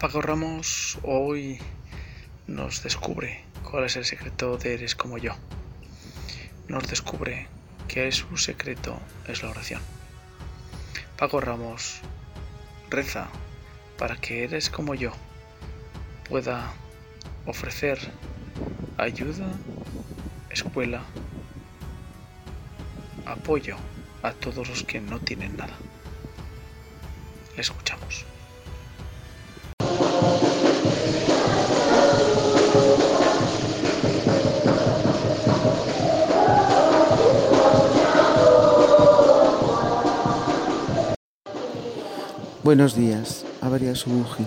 Paco Ramos hoy nos descubre cuál es el secreto de Eres como yo. Nos descubre que su secreto es la oración. Paco Ramos reza para que Eres como yo pueda ofrecer ayuda, escuela, apoyo a todos los que no tienen nada. Le escuchamos. Buenos días, Avaria Subuji.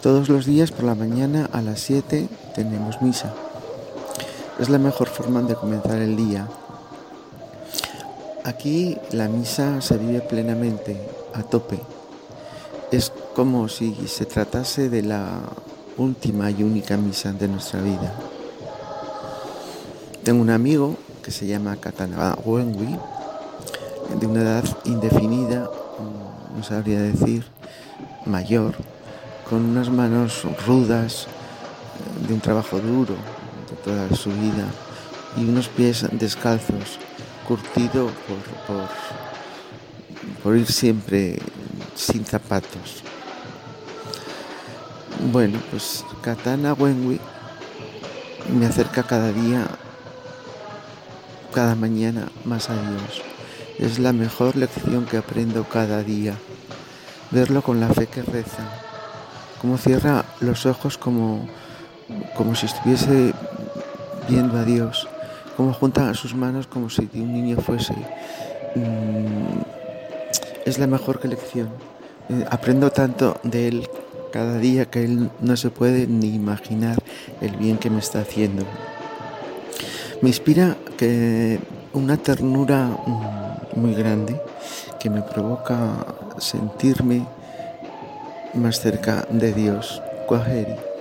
Todos los días por la mañana a las 7 tenemos misa. Es la mejor forma de comenzar el día. Aquí la misa se vive plenamente, a tope. Es como si se tratase de la última y única misa de nuestra vida. Tengo un amigo que se llama Katana Wenwi, de una edad indefinida, no sabría decir, mayor, con unas manos rudas, de un trabajo duro de toda su vida y unos pies descalzos, curtido por, por, por ir siempre sin zapatos. Bueno, pues Katana Wenwi me acerca cada día, cada mañana más a Dios. Es la mejor lección que aprendo cada día. Verlo con la fe que reza, como cierra los ojos como, como si estuviese viendo a Dios, como junta sus manos como si un niño fuese. Mm, es la mejor lección. Eh, aprendo tanto de él cada día que él no se puede ni imaginar el bien que me está haciendo. Me inspira que una ternura mm, muy grande que me provoca sentirme más cerca de Dios. Kwaheri.